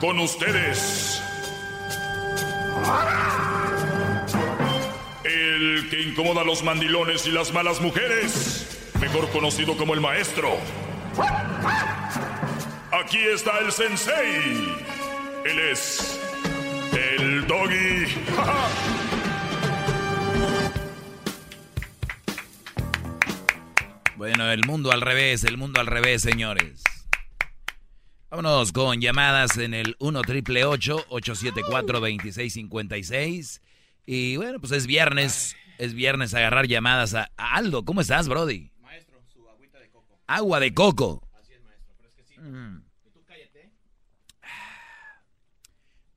Con ustedes. El que incomoda a los mandilones y las malas mujeres. Mejor conocido como el maestro. Aquí está el sensei. Él es el doggy. Bueno, el mundo al revés, el mundo al revés, señores. Vámonos con llamadas en el 1 triple 874 2656 Y bueno, pues es viernes, es viernes agarrar llamadas a, Aldo. ¿Cómo estás, Brody? Maestro, su agüita de coco. Agua de coco. Así es, maestro, pero es que sí. Mm. ¿Y tú cállate?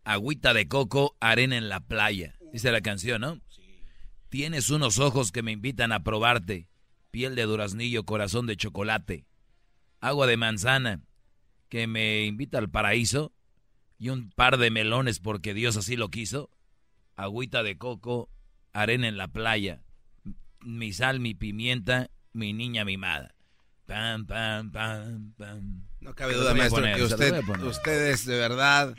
Agüita de coco, arena en la playa. Dice la canción, ¿no? Sí. Tienes unos ojos que me invitan a probarte. Piel de duraznillo, corazón de chocolate. Agua de manzana que me invita al paraíso y un par de melones porque Dios así lo quiso, agüita de coco, arena en la playa, mi sal, mi pimienta, mi niña mimada. Pam, pam, pam, pam. No cabe duda, maestro, que usted, usted es de verdad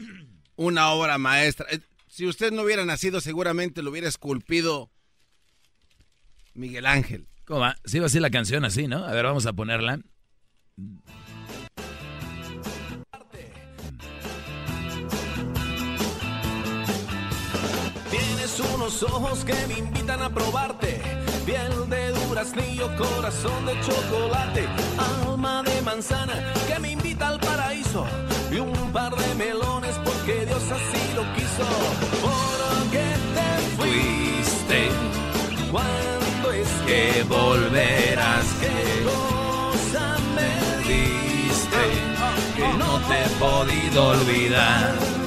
una obra maestra. Eh, si usted no hubiera nacido, seguramente lo hubiera esculpido Miguel Ángel. ¿Cómo va? Sí va a ser la canción así, ¿no? A ver, vamos a ponerla. Unos ojos que me invitan a probarte. Piel de duraznillo, corazón de chocolate. Alma de manzana que me invita al paraíso. Y un par de melones porque Dios así lo quiso. ¿Por qué te fuiste? ¿Cuándo es que volverás? ¿Qué cosa me diste? Que no te he podido olvidar.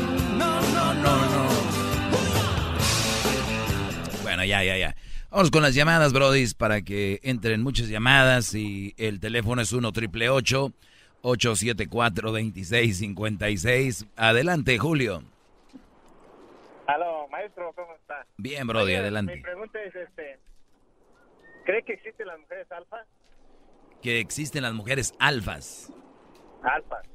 Ya, ya, ya. Vamos con las llamadas, brodis, para que entren muchas llamadas y el teléfono es 1 triple 874 2656. Adelante, Julio. Aló, maestro, ¿cómo está? Bien, brody, adelante. Mi pregunta es este, ¿cree que existen las mujeres alfas? Que existen las mujeres alfas. Alfas,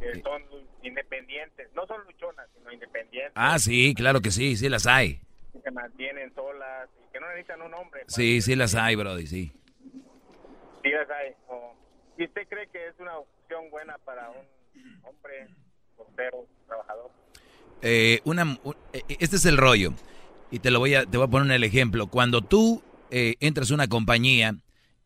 que son independientes, no son luchonas, sino independientes. Ah, sí, claro que sí, sí las hay que mantienen solas y que no necesitan un hombre. Sí, sí las hay, Brody, sí. Sí las hay. ¿Y usted cree que es una opción buena para un hombre soltero, trabajador? Eh, una, eh, este es el rollo. Y te lo voy a, te voy a poner el ejemplo. Cuando tú eh, entras a una compañía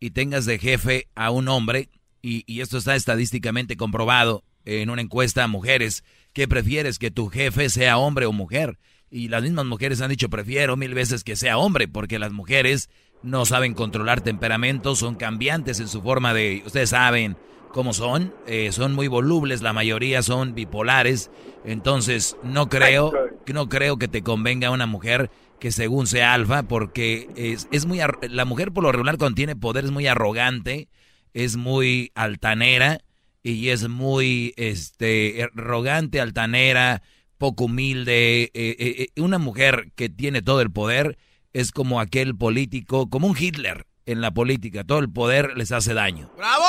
y tengas de jefe a un hombre, y, y esto está estadísticamente comprobado en una encuesta a mujeres, ¿qué prefieres? ¿Que tu jefe sea hombre o mujer? Y las mismas mujeres han dicho, prefiero mil veces que sea hombre, porque las mujeres no saben controlar temperamentos, son cambiantes en su forma de, ustedes saben cómo son, eh, son muy volubles, la mayoría son bipolares, entonces no creo, no creo que te convenga una mujer que según sea alfa, porque es, es muy, la mujer por lo regular cuando tiene poder es muy arrogante, es muy altanera y es muy, este, arrogante, altanera, poco humilde. Eh, eh, eh, una mujer que tiene todo el poder es como aquel político, como un Hitler en la política. Todo el poder les hace daño. ¡Bravo!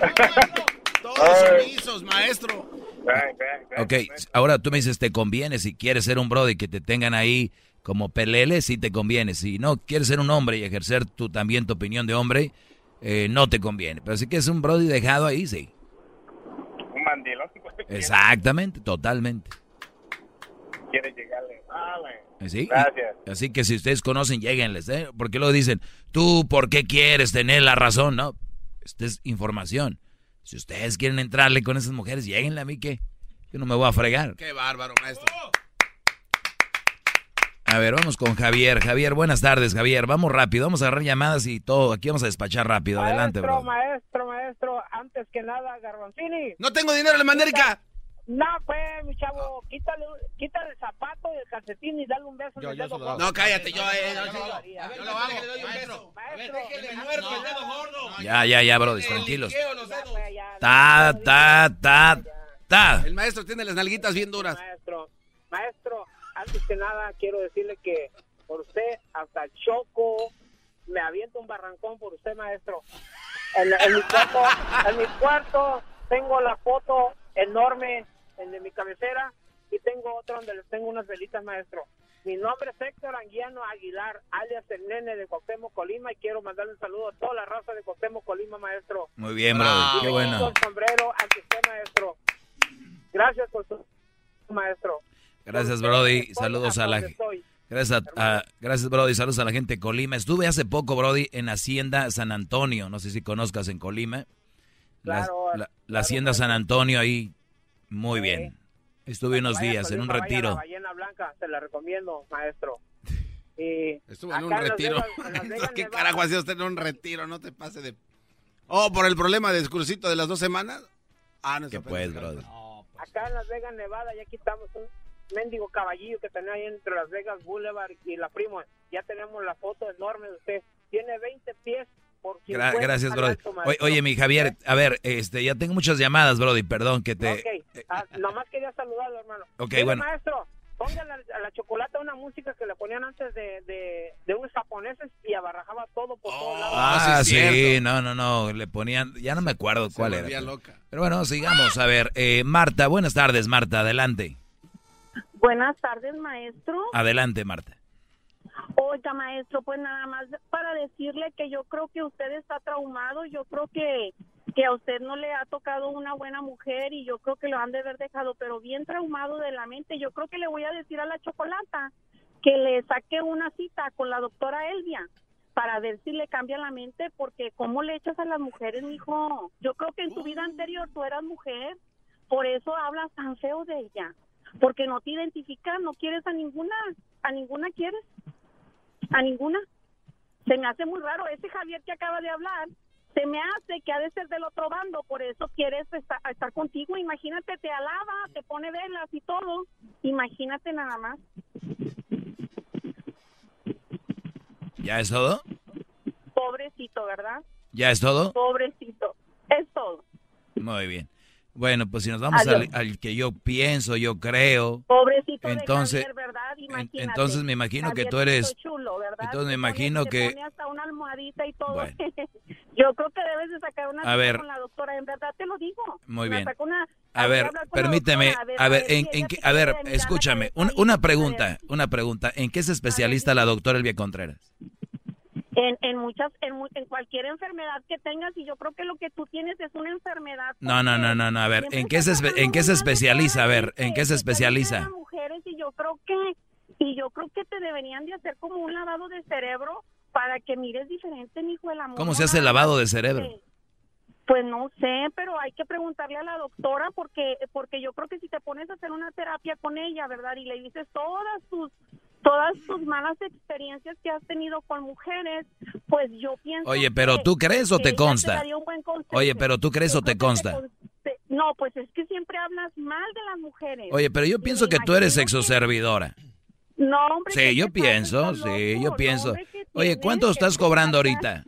Todos sumisos, maestro. Ok, ahora tú me dices, ¿te conviene si quieres ser un brody que te tengan ahí como pelele? Sí te conviene. Si no quieres ser un hombre y ejercer tu, también tu opinión de hombre, eh, no te conviene. Pero si que es un brody dejado ahí, sí. Un mandilón. Exactamente, totalmente. Quiere llegarle. ¿Sí? Gracias. así que si ustedes conocen, lleguenles, ¿eh? Porque luego dicen, tú, ¿por qué quieres tener la razón? No, esta es información. Si ustedes quieren entrarle con esas mujeres, lleguenle a mí que yo no me voy a fregar. Qué bárbaro, maestro. A ver, vamos con Javier. Javier, buenas tardes, Javier. Vamos rápido, vamos a agarrar llamadas y todo. Aquí vamos a despachar rápido. Adelante, bro. Maestro, maestro, antes que nada, Garbanzini. No tengo dinero en Mandérica. No, pues, mi chavo, quítale, quítale el zapato y el calcetín y dale un beso en el dedo gordo. No, cállate, yo, eh, no, yo lo hago, le doy un beso. Maestro, déjele muerto el dedo gordo. Ya, ya, ya, bro, tranquilos. Ta, ta, ta, ta. El maestro tiene las nalguitas bien duras. Maestro, maestro, antes que nada quiero decirle que por usted hasta Choco me aviento un barrancón por usted, maestro. En, en mi cuarto, en mi cuarto tengo la foto enorme el de mi cabecera, y tengo otro donde les tengo unas velitas, maestro. Mi nombre es Héctor Anguiano Aguilar, alias el nene de Coctemo, Colima, y quiero mandarle un saludo a toda la raza de Coctemo, Colima, maestro. Muy bien, bro, qué bueno. sombrero ante usted, maestro. Gracias por su maestro. Gracias, Brody. Saludos a la Gracias, a, gracias, Brody. Saludos a la gente de Colima. Estuve hace poco, Brody, en Hacienda San Antonio. No sé si conozcas en Colima. Claro, la, Hacienda San Antonio ahí, muy bien. Estuve unos días en un retiro. La ballena blanca, se la recomiendo, maestro. Estuve en un retiro. ¿Qué carajo hacía usted en un retiro? No te pase de... Oh, por el problema del crucito de las dos semanas. Ah, no ¿Qué pues, brother? Pues. Acá en Las Vegas, Nevada, ya quitamos un mendigo caballillo que tenía ahí entre Las Vegas Boulevard y la Primo. Ya tenemos la foto enorme de usted. Tiene 20 pies gracias, Brody. Oye, mi Javier, a ver, este, ya tengo muchas llamadas, Brody, perdón que te... Ok, ah, nomás quería saludarlo, hermano. Ok, bueno. maestro, póngale a la chocolate una música que le ponían antes de, de, unos japoneses y abarrajaba todo por todos lados. Ah, sí, no, no, no, le ponían, ya no me acuerdo cuál era. Loca. Pero bueno, sigamos, a ver, eh, Marta, buenas tardes, Marta, adelante. Buenas tardes, maestro. Adelante, Marta. Oiga, maestro, pues nada más para decirle que yo creo que usted está traumado, yo creo que, que a usted no le ha tocado una buena mujer y yo creo que lo han de haber dejado, pero bien traumado de la mente. Yo creo que le voy a decir a la chocolata que le saque una cita con la doctora Elvia para ver si le cambia la mente, porque ¿cómo le echas a las mujeres, mijo? Yo creo que en tu vida anterior tú eras mujer, por eso hablas tan feo de ella, porque no te identificas, no quieres a ninguna, a ninguna quieres a ninguna. Se me hace muy raro. Ese Javier que acaba de hablar, se me hace que ha de ser del otro bando, por eso quieres estar, estar contigo. Imagínate, te alaba, te pone velas y todo. Imagínate nada más. ¿Ya es todo? Pobrecito, ¿verdad? ¿Ya es todo? Pobrecito, es todo. Muy bien. Bueno, pues si nos vamos al, que yo pienso, yo creo. Pobrecito entonces, de ¿verdad? entonces me imagino que tú eres. Chulo, ¿verdad? Entonces me imagino que. Pone hasta una almohadita y todo. yo creo que debes de sacar una a ver, con la doctora, en verdad te lo digo. Muy bien. a ver, permíteme, a ver, en, en a ver, escúchame, una, una pregunta, una pregunta. ¿En qué es especialista la doctora Elvia Contreras? En, en muchas en, en, cualquier enfermedad que tengas y yo creo que lo que tú tienes es una enfermedad no no no no no a ver en qué se en qué se especializa a ver en qué se especializa mujeres y yo creo que y yo creo que te deberían de hacer como un lavado de cerebro para que mires diferente mi hijo el amor cómo se hace el lavado de cerebro pues no sé, pero hay que preguntarle a la doctora porque porque yo creo que si te pones a hacer una terapia con ella, ¿verdad? Y le dices todas tus todas tus malas experiencias que has tenido con mujeres, pues yo pienso Oye, pero tú crees o te consta? Oye, pero tú crees o te consta? no, pues es que siempre hablas mal de las mujeres. Oye, pero yo pienso que tú eres sexoservidora. No, hombre. Sí, yo pienso, sí, yo pienso. Oye, ¿cuánto estás cobrando ahorita?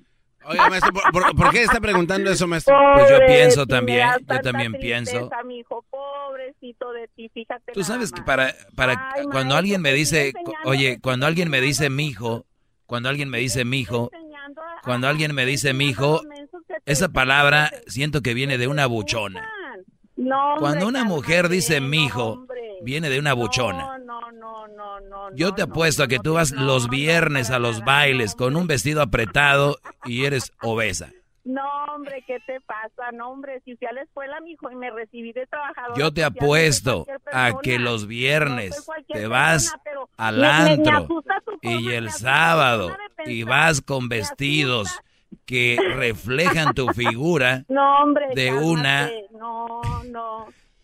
Oye, maestro, ¿por, qué está preguntando eso, maestro? Pues yo pienso también, yo también pienso. Mi hijo, pobrecito de ti, fíjate. Tú sabes que para, para cuando alguien me dice, oye, cuando alguien me dice mi hijo, cuando alguien me dice mi hijo, cuando alguien me dice mi hijo, esa palabra siento que viene de una buchona. Cuando una mujer dice mi hijo, viene de una buchona. No, no, no, no. Yo te apuesto a que tú vas los viernes a los bailes con un vestido apretado y eres obesa. No, hombre, ¿qué te pasa? No, hombre, si fui a la escuela, mijo, y me recibí de trabajador. Yo te apuesto a que los viernes te vas al antro y el sábado y vas con vestidos que reflejan tu figura no, hombre, de una...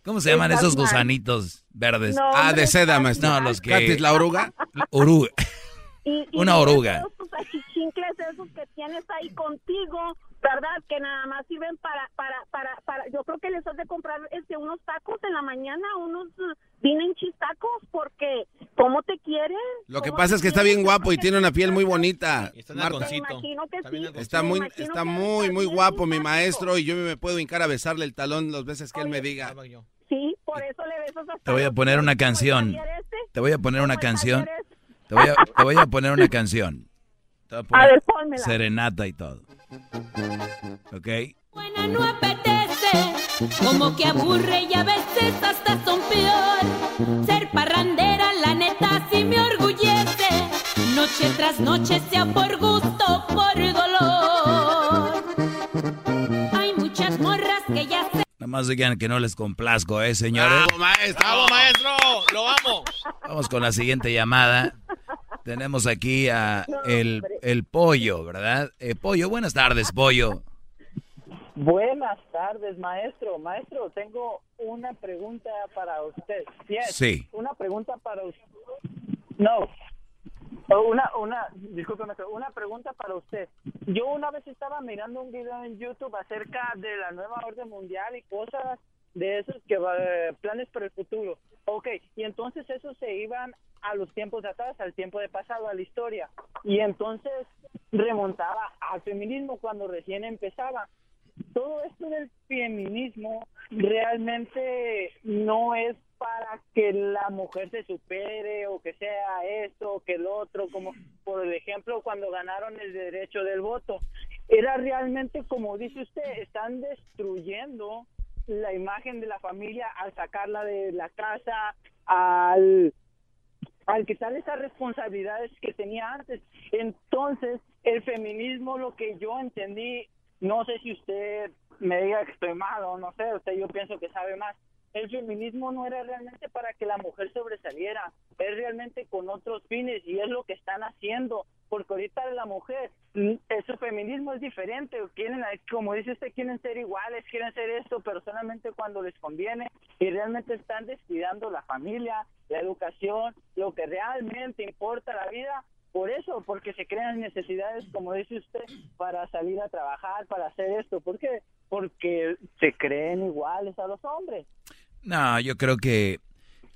¿Cómo se llaman esos gusanitos verdes? ah, de seda, maestro. No, los que... la oruga? Oruga. una oruga. esos que tienes ahí contigo, ¿verdad? Que nada más sirven para, para, para, para, yo creo que les has de comprar este, unos tacos en la mañana, unos vienen chistacos, porque ¿cómo te quieren? Lo que pasa es que está bien guapo y tiene una piel muy bonita. Está, está muy, está muy, muy guapo mi maestro y yo me puedo hincar a besarle el talón las veces que él me diga. Sí, por eso le besas Te voy a poner una canción. Te voy a poner una canción. Te voy a, te voy a poner una canción. A, ver, pónmela. Serenata y todo. ¿Ok? Buena no apetece, como que aburre y a veces hasta son peor. Ser parrandera, la neta, sí me orgullece. Noche tras noche, por más digan que no les complazco, ¿eh, señores? ¡Bravo, maestro! ¡Bravo, maestro! ¡Lo amo! Vamos con la siguiente llamada. Tenemos aquí a el, el pollo, ¿verdad? Eh, pollo, buenas tardes, pollo. Buenas tardes, maestro. Maestro, tengo una pregunta para usted. Sí. Una pregunta para usted. No. Una, una, discúlpeme, una pregunta para usted. Yo una vez estaba mirando un video en YouTube acerca de la nueva orden mundial y cosas de esos que planes para el futuro. Ok, y entonces esos se iban a los tiempos de atrás, al tiempo de pasado, a la historia. Y entonces remontaba al feminismo cuando recién empezaba. Todo esto del feminismo realmente no es que la mujer se supere o que sea esto o que el otro, como por ejemplo cuando ganaron el derecho del voto. Era realmente, como dice usted, están destruyendo la imagen de la familia al sacarla de la casa, al, al quitar esas responsabilidades que tenía antes. Entonces, el feminismo, lo que yo entendí, no sé si usted me diga que estoy mal o no sé, usted yo pienso que sabe más. El feminismo no era realmente para que la mujer sobresaliera, es realmente con otros fines y es lo que están haciendo porque ahorita la mujer, mm, su feminismo es diferente, quieren, como dice usted, quieren ser iguales, quieren ser esto, pero solamente cuando les conviene y realmente están descuidando la familia, la educación, lo que realmente importa la vida, por eso, porque se crean necesidades, como dice usted, para salir a trabajar, para hacer esto, ¿por qué? Porque se creen iguales a los hombres. No, yo creo que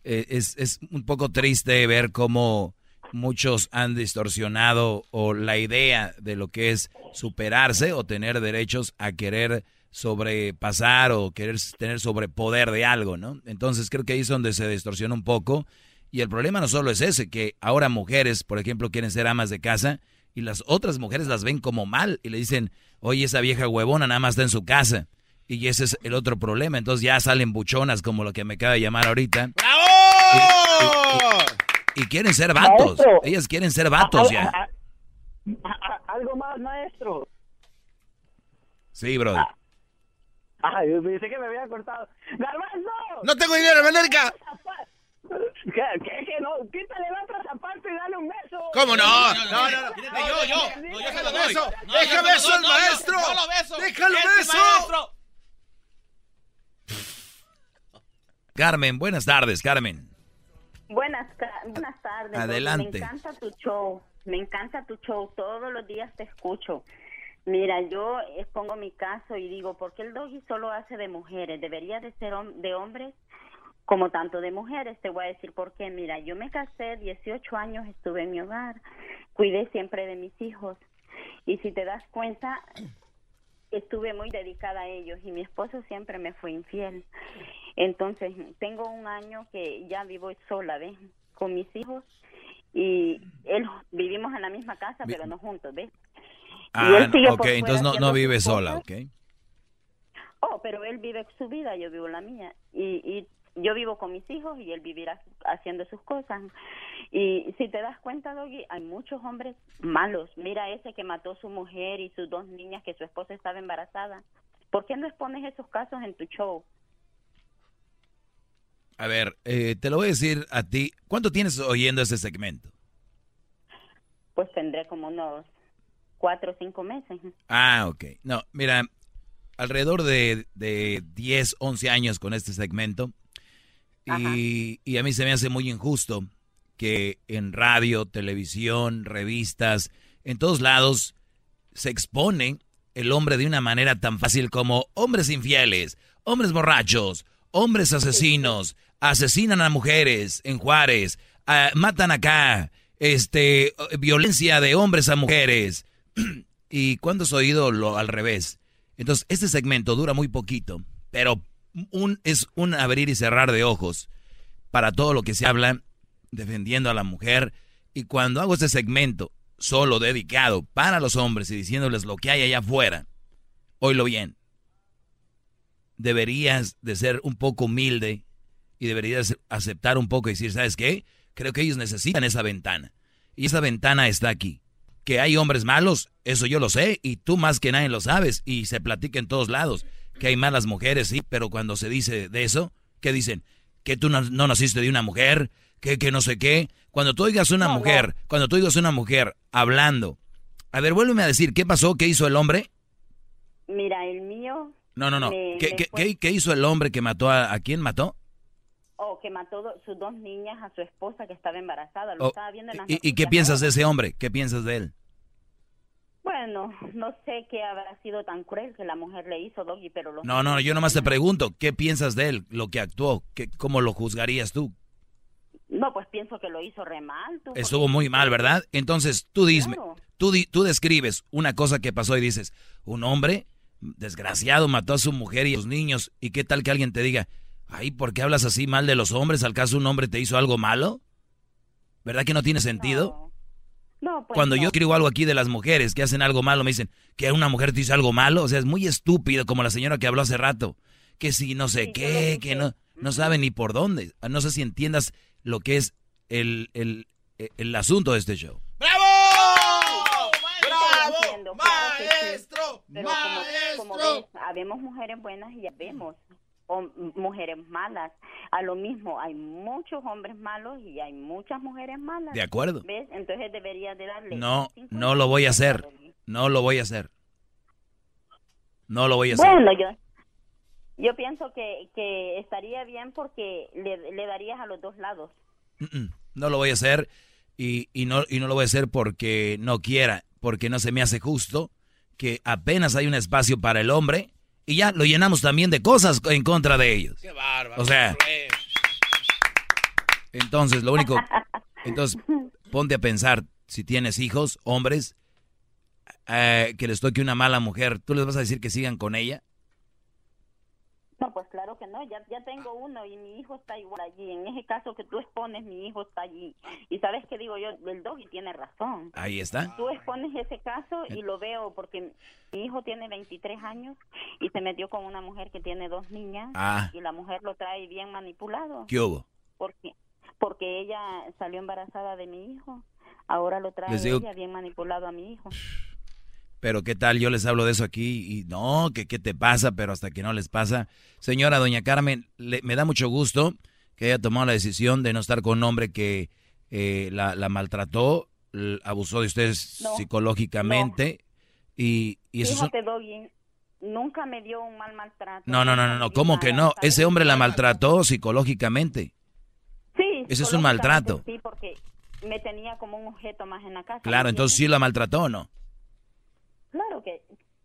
eh, es, es un poco triste ver cómo muchos han distorsionado o la idea de lo que es superarse o tener derechos a querer sobrepasar o querer tener sobrepoder de algo, ¿no? Entonces creo que ahí es donde se distorsiona un poco. Y el problema no solo es ese, que ahora mujeres, por ejemplo, quieren ser amas de casa y las otras mujeres las ven como mal y le dicen, oye, esa vieja huevona nada más está en su casa. Y ese es el otro problema. Entonces ya salen buchonas como lo que me acaba de llamar ahorita. ¡Bravo! Y quieren ser vatos. Ellas quieren ser vatos ya. algo más, maestro. Sí, brother. Ay, pensé que me había cortado. ¡Garbanzo! ¡No tengo dinero, América! ¿Qué, qué, qué no? Quítale la otra zapato y dale un beso. ¿Cómo no? No, no, no. Yo, yo. No, yo se lo beso. Déjame beso al maestro. No lo beso. Déjalo beso. Carmen, buenas tardes, Carmen. Buenas, buenas tardes. Adelante. Me encanta tu show, me encanta tu show, todos los días te escucho. Mira, yo expongo mi caso y digo, ¿por qué el doggy solo hace de mujeres? ¿Debería de ser de hombres como tanto de mujeres? Te voy a decir por qué. Mira, yo me casé, 18 años estuve en mi hogar, cuidé siempre de mis hijos. Y si te das cuenta, estuve muy dedicada a ellos y mi esposo siempre me fue infiel. Entonces, tengo un año que ya vivo sola, ¿ves? Con mis hijos y él vivimos en la misma casa, pero no juntos, ¿ves? Ah, ok, entonces no, no vive sola, ¿ok? Oh, pero él vive su vida, yo vivo la mía. Y, y yo vivo con mis hijos y él vivirá haciendo sus cosas. Y si te das cuenta, Doggy, hay muchos hombres malos. Mira ese que mató a su mujer y sus dos niñas que su esposa estaba embarazada. ¿Por qué no expones esos casos en tu show? A ver, eh, te lo voy a decir a ti. ¿Cuánto tienes oyendo ese segmento? Pues tendré como unos cuatro o cinco meses. Ah, ok. No, mira, alrededor de, de 10, 11 años con este segmento. Y, y, a mí se me hace muy injusto que en radio, televisión, revistas, en todos lados se expone el hombre de una manera tan fácil como hombres infieles, hombres borrachos, hombres asesinos, asesinan a mujeres en Juárez, ah, matan acá, este, violencia de hombres a mujeres. ¿Y cuándo has oído lo al revés? Entonces, este segmento dura muy poquito, pero un, es un abrir y cerrar de ojos para todo lo que se habla defendiendo a la mujer. Y cuando hago este segmento solo dedicado para los hombres y diciéndoles lo que hay allá afuera, oílo bien, deberías de ser un poco humilde y deberías aceptar un poco y decir, ¿sabes qué? Creo que ellos necesitan esa ventana. Y esa ventana está aquí. Que hay hombres malos, eso yo lo sé, y tú más que nadie lo sabes, y se platica en todos lados. Que hay malas mujeres, sí, pero cuando se dice de eso, ¿qué dicen? Que tú no, naciste de una mujer, que, que no sé qué. Cuando tú oigas una mujer, cuando tú oigas una mujer hablando, a ver, vuélveme a decir, ¿qué pasó? ¿Qué hizo el hombre? Mira, el mío. No, no, no. ¿Qué, ¿qué, hizo el hombre que mató a, a quién mató? Oh, que mató sus dos niñas a su esposa que estaba embarazada. Lo oh, estaba viendo en ¿Y, qué piensas de ese hombre? ¿Qué piensas de él? Bueno, no sé qué habrá sido tan cruel que la mujer le hizo, Doggy, pero... no, no, yo nomás te pregunto, ¿qué piensas de él, lo que actuó? ¿Qué, ¿Cómo lo juzgarías tú? No, pues pienso que lo hizo re mal. Estuvo muy mal, ¿verdad? Entonces, tú dime, tú, tú describes una cosa que pasó y dices, un hombre desgraciado mató a su mujer y a sus niños, ¿y qué tal que alguien te diga, Ay, ¿por qué hablas así mal de los hombres? ¿Al caso un hombre te hizo algo malo? ¿Verdad que no tiene sentido? No. pues Cuando yo escribo algo aquí de las mujeres que hacen algo malo, me dicen que una mujer te hizo algo malo. O sea, es muy estúpido, como la señora que habló hace rato. Que si no sé qué, que no, no sabe ni por dónde. No sé si entiendas lo que es el, el, el asunto de este show. ¡Bravo! ¡Bravo! ¡Maestro! ¡Maestro! habemos mujeres buenas y ya vemos mujeres malas. A lo mismo, hay muchos hombres malos y hay muchas mujeres malas. De acuerdo. ¿Ves? Entonces debería de darle... No, no lo voy a hacer. No lo voy a hacer. No lo voy a hacer. Bueno, yo, yo pienso que, que estaría bien porque le, le darías a los dos lados. No lo voy a hacer y, y, no, y no lo voy a hacer porque no quiera, porque no se me hace justo que apenas hay un espacio para el hombre y ya lo llenamos también de cosas en contra de ellos. Qué bárbaro. O sea, entonces lo único, entonces ponte a pensar, si tienes hijos, hombres, eh, que les toque una mala mujer, ¿tú les vas a decir que sigan con ella? No, pues claro que no, ya, ya tengo uno y mi hijo está igual allí. En ese caso que tú expones, mi hijo está allí. Y sabes que digo yo, el doggy tiene razón. Ahí está. Tú expones ese caso y lo veo porque mi hijo tiene 23 años y se metió con una mujer que tiene dos niñas ah. y la mujer lo trae bien manipulado. ¿Qué hubo? Porque, porque ella salió embarazada de mi hijo. Ahora lo trae ella bien manipulado a mi hijo. Pero qué tal, yo les hablo de eso aquí y no, que qué te pasa, pero hasta que no les pasa. Señora Doña Carmen, me da mucho gusto que haya tomado la decisión de no estar con un hombre que eh, la, maltrató, abusó de ustedes psicológicamente y, y eso Fíjate, Doggy, nunca me dio un mal maltrato. No, no, no, no, no, ¿cómo que no? Ese hombre la maltrató psicológicamente. Sí. Ese es un maltrato. Sí, porque me tenía como un objeto más en la casa. Claro, entonces sí la maltrató o no.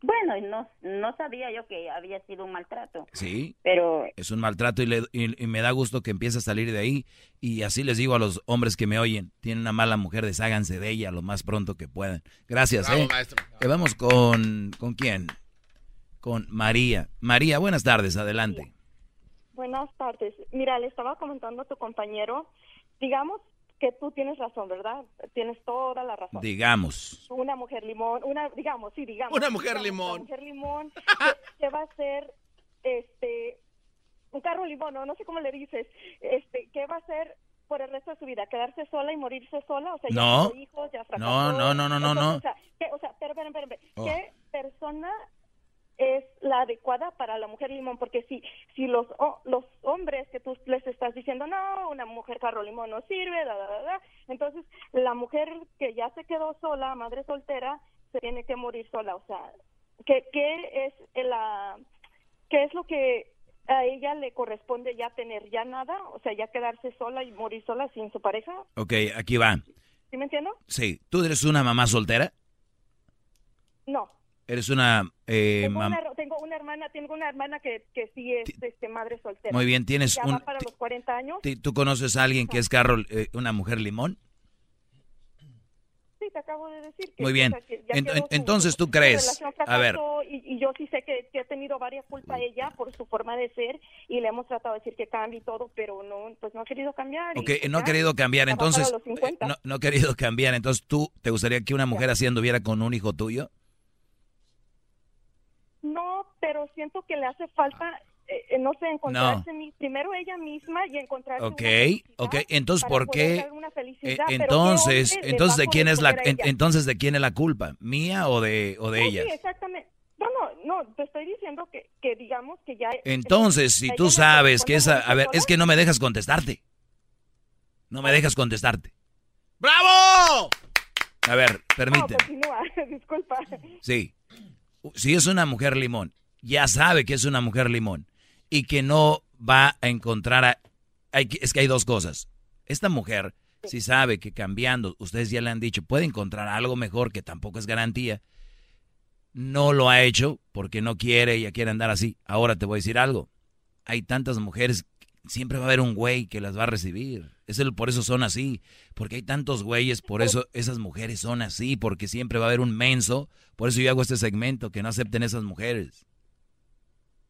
Bueno, no, no sabía yo que había sido un maltrato. Sí. Pero... Es un maltrato y, le, y, me da gusto que empiece a salir de ahí. Y así les digo a los hombres que me oyen, tienen una mala mujer, desháganse de ella lo más pronto que puedan. Gracias, ¿eh? eh vamos con, ¿con quién? Con María. María, buenas tardes, adelante. Buenas tardes. Mira, le estaba comentando a tu compañero, digamos que tú tienes razón, ¿verdad? Tienes toda la razón. Digamos. Una mujer limón, una, digamos, sí, digamos. Una mujer limón. Una mujer limón que, va a ser, este, un carro Limón, no, no sé cómo le dices, este, ¿qué va a hacer por el resto de su vida? ¿Quedarse sola y morirse sola? O sea, no. ya hijos, ya fracasó. No, no, no, no, no, no. O sea, ¿qué, o sea, pero, pero, pero, pero, Oh. ¿qué persona es la adecuada para la mujer limón? Porque si si los los hombres que tú les estás diciendo, no, una mujer carro limón no sirve, da, da, da, da", entonces la mujer que ya se quedó sola, madre soltera, se tiene que morir sola. O sea, ¿qué, qué es la qué es lo que a ella le corresponde ya tener? ¿Ya nada? O sea, ya quedarse sola y morir sola sin su pareja. Ok, aquí va. ¿Sí me entiendo? Sí, ¿tú eres una mamá soltera? No. ¿Eres una eh, Tengo una, tengo una hermana, tengo una hermana que, que sí es este, madre soltera. Muy bien, tienes ya un- va para los 40 años. ¿Tú conoces a alguien que es Carol, eh, una mujer limón? Sí, te acabo de decir que Muy bien. o sea, que ya Ent- su- entonces, ¿tú crees? A ver. Y, y yo sí sé que, que ha tenido varias culpas ella por su forma de ser y le hemos tratado de decir que cambie y todo, pero no, pues no ha querido cambiar. y Ok, pues no ha ya, querido cambiar, ya entonces... los 50. eh, No, no ha querido cambiar, entonces tú, ¿te gustaría que una mujer así anduviera con un hijo tuyo? Pero siento que le hace falta, eh, no sé, encontrarse mi- primero ella misma y encontrarse Ok, una ok, entonces ¿por qué? eh, felicidad, pero ¿qué entonces, entonces ¿de quién es la en- entonces de quién es la culpa? ¿Mía o de o de ella? Sí, exactamente. No, no, no, te estoy diciendo que, que digamos que ya... Entonces, si tú sabes que esa, a ver, es que no me dejas contestarte. No me dejas contestarte. ¡Bravo! A ver, permíteme. No, continúa, disculpa. Sí. Si es una mujer limón, ya sabe que es una mujer limón y que no va a encontrar a... hay es que hay dos cosas. Esta mujer, si sabe que cambiando, ustedes ya le han dicho, puede encontrar algo mejor que tampoco es garantía, no lo ha hecho porque no quiere, ella quiere andar así. Ahora te voy a decir algo. Hay tantas mujeres, siempre va a haber un güey que las va a recibir. Es el, por eso son así. Porque hay tantos güeyes, por eso esas mujeres son así. Porque siempre va a haber un menso. Por eso yo hago este segmento, que no acepten esas mujeres.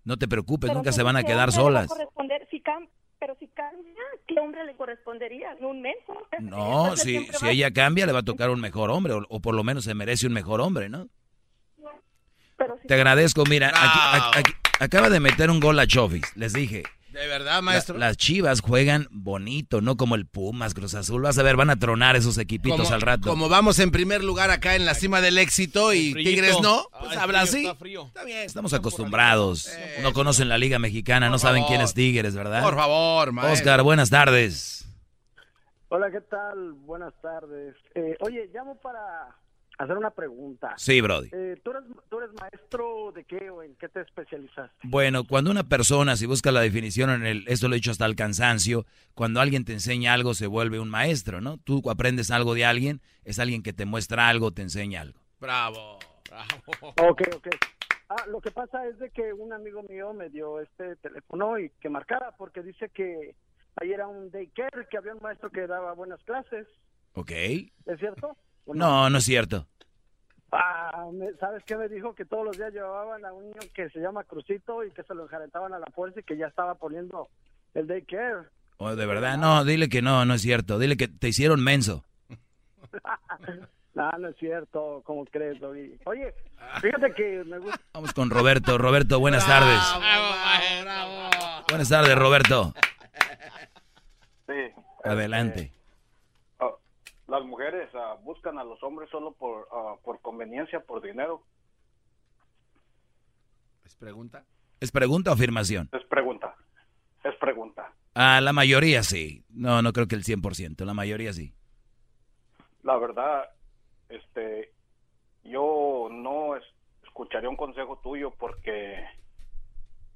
No te preocupes, Pero nunca se van a quedar ¿qué hombre le va a solas. corresponder? Si cam- pero si cambia, ¿qué hombre le correspondería? Un menso. No, si, si va- ella cambia, le va a tocar un mejor hombre. O, o por lo menos se merece un mejor hombre, ¿no? Pero si- Te agradezco, mira, aquí- aquí- acaba de meter un gol a Chofis, les dije. De verdad, La- maestro. las chivas juegan bonito, no como el Pumas, Cruz Azul. Vas a ver, van a tronar esos equipitos como, al rato. como vamos en primer lugar acá en la cima del éxito y. Tigres no, Ah, pues el habla así. está frío. Está bien. Estamos acostumbrados. Eh, No conocen la Liga Mexicana, no saben favor. quién es Tigres, ¿verdad? Por favor, maestro. Oscar, buenas tardes. Hola, ¿qué tal? Buenas tardes. Eh, oye, llamo para hacer una pregunta. Sí, Brody. Eh, ¿tú, eres, ¿Tú eres maestro de qué o en qué te especializaste? Bueno, cuando una persona, si busca la definición en el, esto lo he dicho hasta el cansancio, cuando alguien te enseña algo se vuelve un maestro, ¿no? Tú aprendes algo de alguien, es alguien que te muestra algo, te enseña algo. Bravo, bravo. Ok, ok. Ah, lo que pasa es de que un amigo mío me dio este teléfono y que marcara porque dice que ahí era un daycare, que había un maestro que daba buenas clases. ¿Ok? ¿Es cierto? ¿O No, no es cierto. Ah, ¿Sabes qué me dijo? Que todos los días llevaban a un niño que se llama Crucito y que se lo enjaretaban a la fuerza y que ya estaba poniendo el daycare. Oh, de verdad, no, dile que no, no es cierto. Dile que te hicieron menso. no, no es cierto. ¿Cómo crees, Doggy? Oye, fíjate que me gusta... Vamos con Roberto. Roberto, buenas tardes. Buenas tardes, Roberto. Sí. Adelante. Ah, las mujeres ah, buscan a los hombres solo por, ah, por conveniencia, por dinero. ¿Es pregunta? ¿Es pregunta o afirmación? Es pregunta. Es pregunta. Ah, la mayoría sí. No, no creo que el 100%. La mayoría sí. La verdad, este, yo no es- escucharía un consejo tuyo porque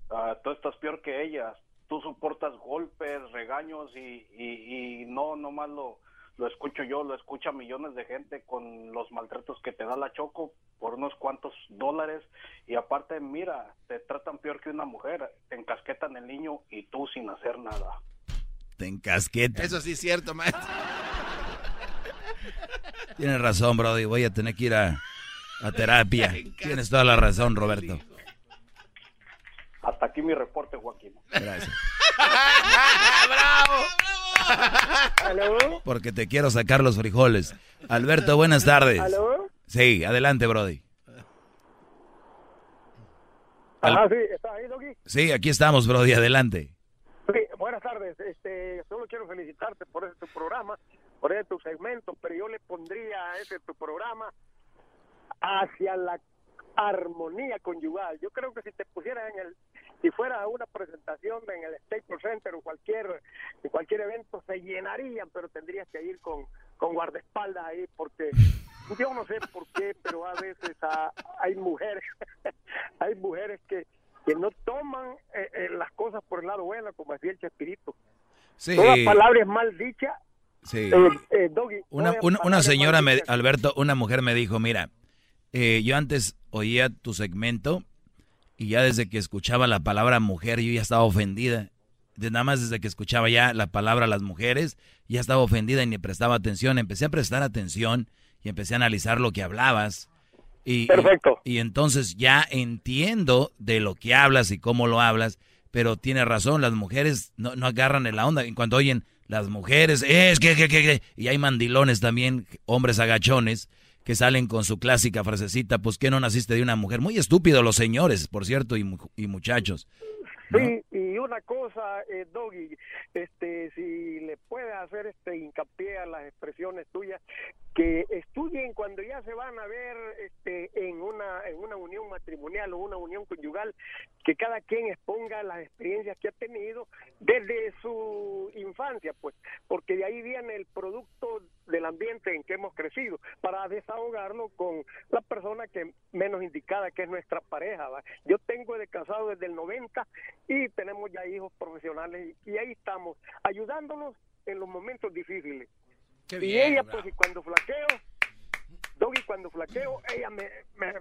ah, tú estás peor que ellas. Tú soportas golpes, regaños y, y, y no nomás lo, lo escucho yo, lo escucha millones de gente con los maltratos que te da la Choco por unos cuantos dólares y aparte, mira, te tratan peor que una mujer, te encasquetan el niño y tú sin hacer nada. Te encasqueta. Eso sí es cierto, maestro. Tienes razón, Brody. Voy a tener que ir a, a terapia. Tienes toda la razón, Roberto. Hasta aquí mi reporte, Joaquín. Gracias. ¿Aló? Porque te quiero sacar los frijoles. Alberto, buenas tardes. ¿Aló? Sí, adelante, Brody. Ajá, sí, ¿estás ahí? Sí, aquí estamos, Brody. Adelante. sabes, este, solo quiero felicitarte por ese tu programa, por ese tu segmento, pero yo le pondría a ese tu programa hacia la armonía conyugal. Yo creo que si te pusieras en el, si fuera una presentación en el Staples Center o cualquier, en cualquier evento, se llenarían, pero tendrías que ir con, con guardaespaldas ahí, porque yo no sé por qué, pero a veces hay mujeres, hay mujeres que, que no toman eh, eh, las cosas por el lado bueno, como decía el Chespirito. Sí. Toda palabra es mal dicha. Sí. Eh, una, una, señora, me, Alberto, una mujer me dijo, mira, yo antes oía tu segmento y ya desde que escuchaba la palabra mujer yo ya estaba ofendida. De nada más desde que escuchaba ya la palabra las mujeres, ya estaba ofendida y ni prestaba atención. Empecé a prestar atención y empecé a analizar lo que hablabas. Y, Perfecto. Y, entonces ya entiendo de lo que hablas y cómo lo hablas, pero tiene razón, las mujeres no, no agarran en la onda. En cuanto oyen las mujeres, es que, que, que, y hay mandilones también, hombres agachones, que salen con su clásica frasecita, pues que no naciste de una mujer. Muy estúpido los señores, por cierto, y, y muchachos. Sí, y una cosa, eh, Doggy, este, si le puedes hacer este hincapié a las expresiones tuyas, que estudien cuando ya se van a ver este, en una en una unión matrimonial o una unión conyugal, que cada quien exponga las experiencias que ha tenido desde su infancia, pues, porque de ahí viene el producto del ambiente en que hemos crecido, para desahogarlo con la persona que menos indicada, que es nuestra pareja. Yo tengo de casado desde el 90 y tenemos ya hijos profesionales y, ahí estamos, ayudándonos en los momentos difíciles. y ella, pues, y cuando flaqueo, Doggy, cuando flaqueo, ella me,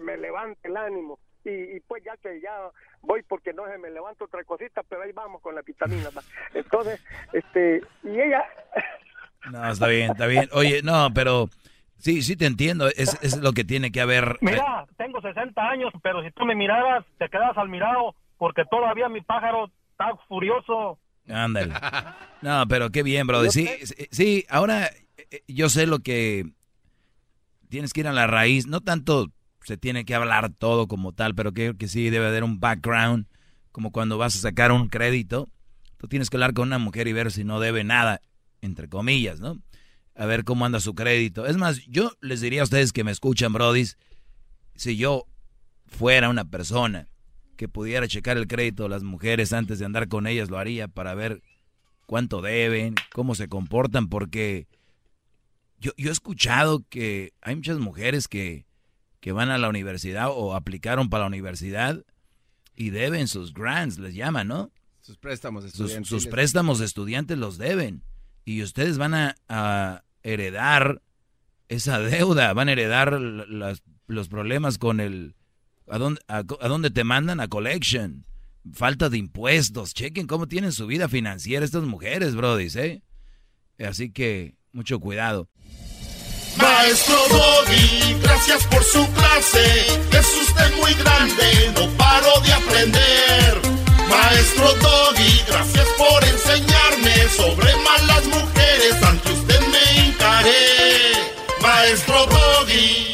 me, levanta el ánimo. Y, pues ya que ya voy porque no se me levanto otra cosita, pero ahí vamos con la vitamina. Entonces, este, y ella... No, está bien, está bien. Oye, no, pero sí, sí te entiendo, es, es lo que tiene que haber. Mira, tengo 60 años, pero si tú me miraras, te quedas al mirado porque todavía mi pájaro está furioso. Ándale. No, pero qué bien, bro. Sí, sí, ahora eh, yo sé lo que tienes que ir a la raíz. No tanto se tiene que hablar todo como tal, pero creo que sí debe haber un background, como cuando vas a sacar un crédito. Tú tienes que hablar con una mujer y ver si no debe nada, entre comillas, ¿no? A ver cómo anda su crédito. Es más, yo les diría a ustedes que me escuchan, brodis, si yo fuera una persona que pudiera checar el crédito de las mujeres antes de andar con ellas, lo haría para ver cuánto deben, cómo se comportan, porque yo, yo he escuchado que hay muchas mujeres que, que van a la universidad o aplicaron para la universidad y deben sus grants, les llaman, ¿no? Sus préstamos estudiantes. Sus, préstamos estudiantes los deben. Y ustedes van a, heredar esa deuda, van a heredar los problemas con el, ¿A dónde, te mandan? A collection. Falta de impuestos. Chequen cómo tienen su vida financiera estas mujeres, Brody, ¿eh? Así que, mucho cuidado. Maestro Doggy, gracias por su clase. Es usted muy grande, no paro de aprender. Maestro Doggy, gracias por enseñarme sobre malas mujeres. Ante usted me encaré. Maestro Doggy.